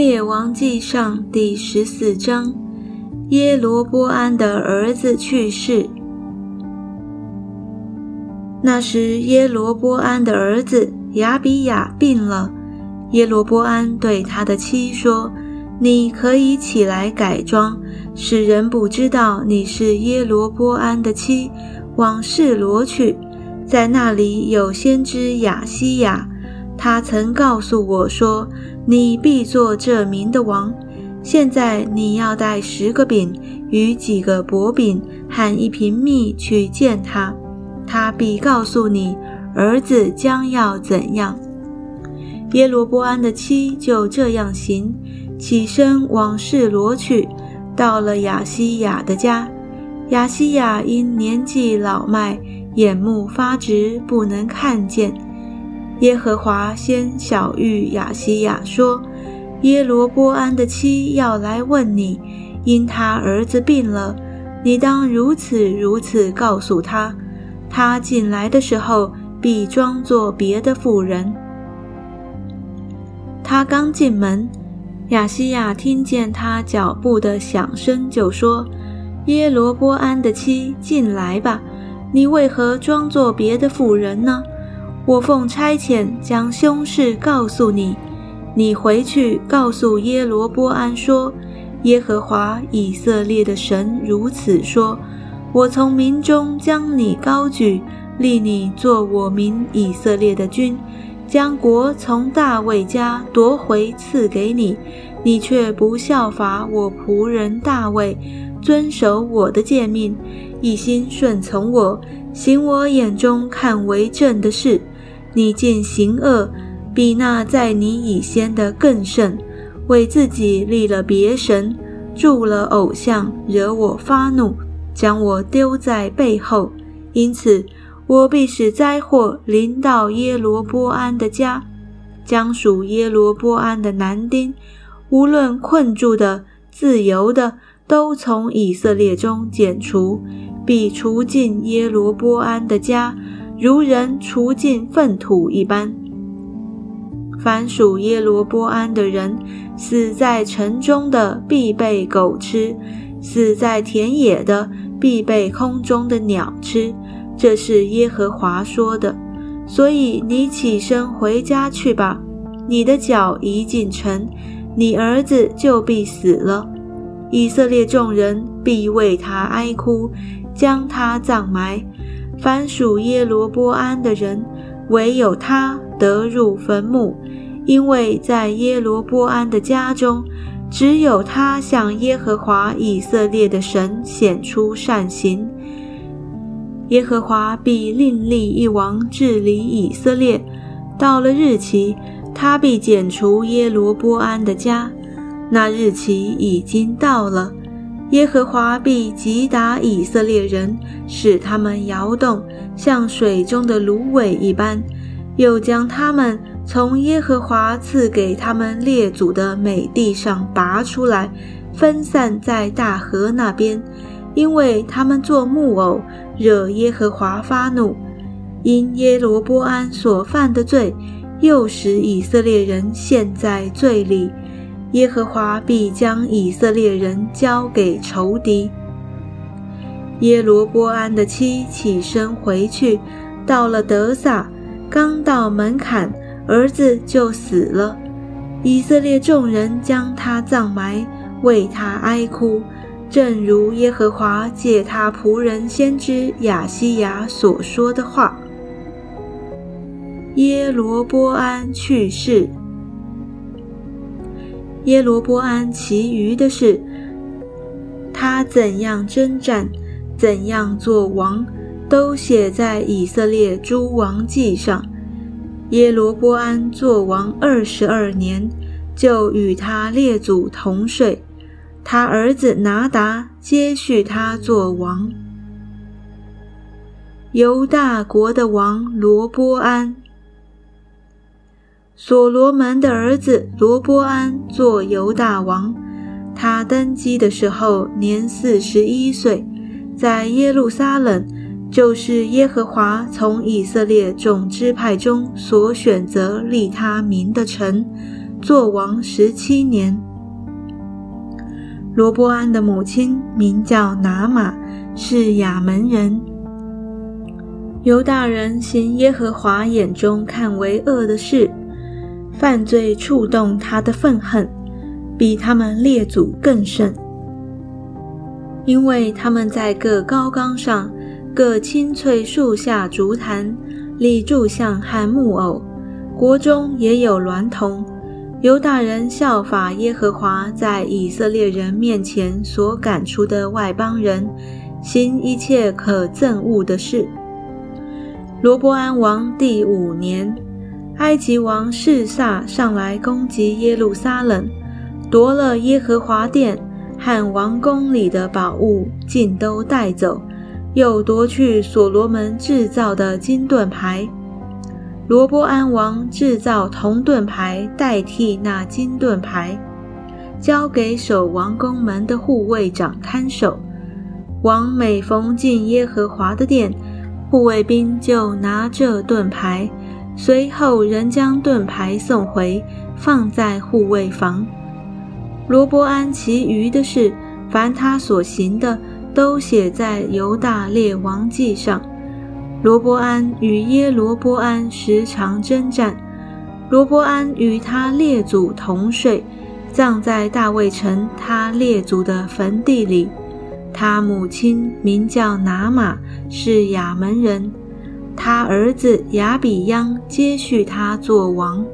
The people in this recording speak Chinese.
列王记上第十四章，耶罗波安的儿子去世。那时，耶罗波安的儿子亚比亚病了。耶罗波安对他的妻说：“你可以起来改装，使人不知道你是耶罗波安的妻，往示罗去，在那里有先知雅西亚。”他曾告诉我说：“你必做这民的王。现在你要带十个饼与几个薄饼和一瓶蜜去见他，他必告诉你儿子将要怎样。”耶罗波安的妻就这样行，起身往示罗去，到了亚西亚的家。亚西亚因年纪老迈，眼目发直，不能看见。耶和华先小谕亚西亚说：“耶罗波安的妻要来问你，因他儿子病了，你当如此如此告诉他。他进来的时候，必装作别的妇人。他刚进门，亚西亚听见他脚步的响声，就说：‘耶罗波安的妻，进来吧。你为何装作别的妇人呢？’”我奉差遣将凶事告诉你，你回去告诉耶罗波安说：耶和华以色列的神如此说：我从民中将你高举，立你做我民以色列的君，将国从大卫家夺回赐给你，你却不效法我仆人大卫，遵守我的诫命，一心顺从我，行我眼中看为正的事。你见行恶，比那在你以先的更甚，为自己立了别神，铸了偶像，惹我发怒，将我丢在背后。因此，我必使灾祸临到耶罗波安的家，将属耶罗波安的男丁，无论困住的、自由的，都从以色列中剪除，必除尽耶罗波安的家。如人除尽粪土一般。凡属耶罗波安的人，死在城中的必被狗吃；死在田野的必被空中的鸟吃。这是耶和华说的。所以你起身回家去吧。你的脚一进城，你儿子就必死了。以色列众人必为他哀哭，将他葬埋。凡属耶罗波安的人，唯有他得入坟墓，因为在耶罗波安的家中，只有他向耶和华以色列的神显出善行。耶和华必另立一王治理以色列，到了日期，他必剪除耶罗波安的家。那日期已经到了。耶和华必击打以色列人，使他们摇动，像水中的芦苇一般；又将他们从耶和华赐给他们列祖的美地上拔出来，分散在大河那边，因为他们做木偶，惹耶和华发怒。因耶罗波安所犯的罪，又使以色列人陷在罪里。耶和华必将以色列人交给仇敌。耶罗波安的妻起身回去，到了德撒，刚到门槛，儿子就死了。以色列众人将他葬埋，为他哀哭，正如耶和华借他仆人先知亚西亚所说的话。耶罗波安去世。耶罗波安其余的事，他怎样征战，怎样做王，都写在以色列诸王记上。耶罗波安做王二十二年，就与他列祖同睡，他儿子拿达接续他做王。犹大国的王罗波安。所罗门的儿子罗波安做犹大王，他登基的时候年四十一岁，在耶路撒冷，就是耶和华从以色列众支派中所选择立他名的城，做王十七年。罗波安的母亲名叫拿玛，是亚门人。犹大人行耶和华眼中看为恶的事，犯罪触动他的愤恨，比他们列祖更甚，因为他们在各高岗上、各青翠树下竹坛立柱像和木偶，国中也有娈童。犹大人效法耶和华在以色列人面前所赶出的外邦人，行一切可憎恶的事。罗伯安王第五年，埃及王示撒上来攻击耶路撒冷，夺了耶和华殿和王宫里的宝物，尽都带走，又夺去所罗门制造的金盾牌。罗波安王制造铜盾牌代替那金盾牌，交给守王宫门的护卫长看守。王每逢进耶和华的殿，护卫兵就拿着盾牌，随后仍将盾牌送回，放在护卫房。罗伯安其余的事，凡他所行的，都写在犹大列王记上。罗伯安与耶罗波安时常征战，罗伯安与他列祖同睡，葬在大卫城他列祖的坟地里。他母亲名叫拿玛，是亚门人。他儿子亚比央接续他做王。